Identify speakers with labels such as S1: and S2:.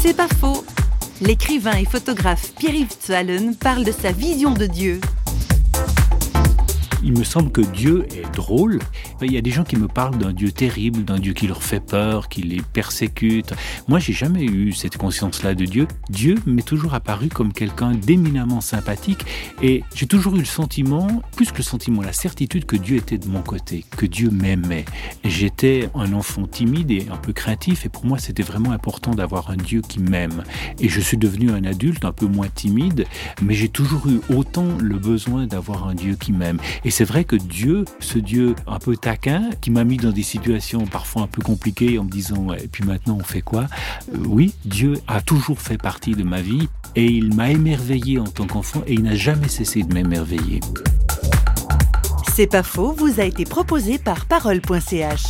S1: C'est pas faux. L'écrivain et photographe Pierre-Yves parle de sa vision de Dieu
S2: il me semble que Dieu est drôle. Il y a des gens qui me parlent d'un Dieu terrible, d'un Dieu qui leur fait peur, qui les persécute. Moi, j'ai jamais eu cette conscience-là de Dieu. Dieu m'est toujours apparu comme quelqu'un d'éminemment sympathique et j'ai toujours eu le sentiment, plus que le sentiment, la certitude que Dieu était de mon côté, que Dieu m'aimait. J'étais un enfant timide et un peu craintif et pour moi, c'était vraiment important d'avoir un Dieu qui m'aime. Et je suis devenu un adulte un peu moins timide, mais j'ai toujours eu autant le besoin d'avoir un Dieu qui m'aime. C'est vrai que Dieu, ce Dieu un peu taquin, qui m'a mis dans des situations parfois un peu compliquées en me disant et puis maintenant on fait quoi? Euh, Oui, Dieu a toujours fait partie de ma vie et il m'a émerveillé en tant qu'enfant et il n'a jamais cessé de m'émerveiller.
S1: C'est pas faux, vous a été proposé par parole.ch.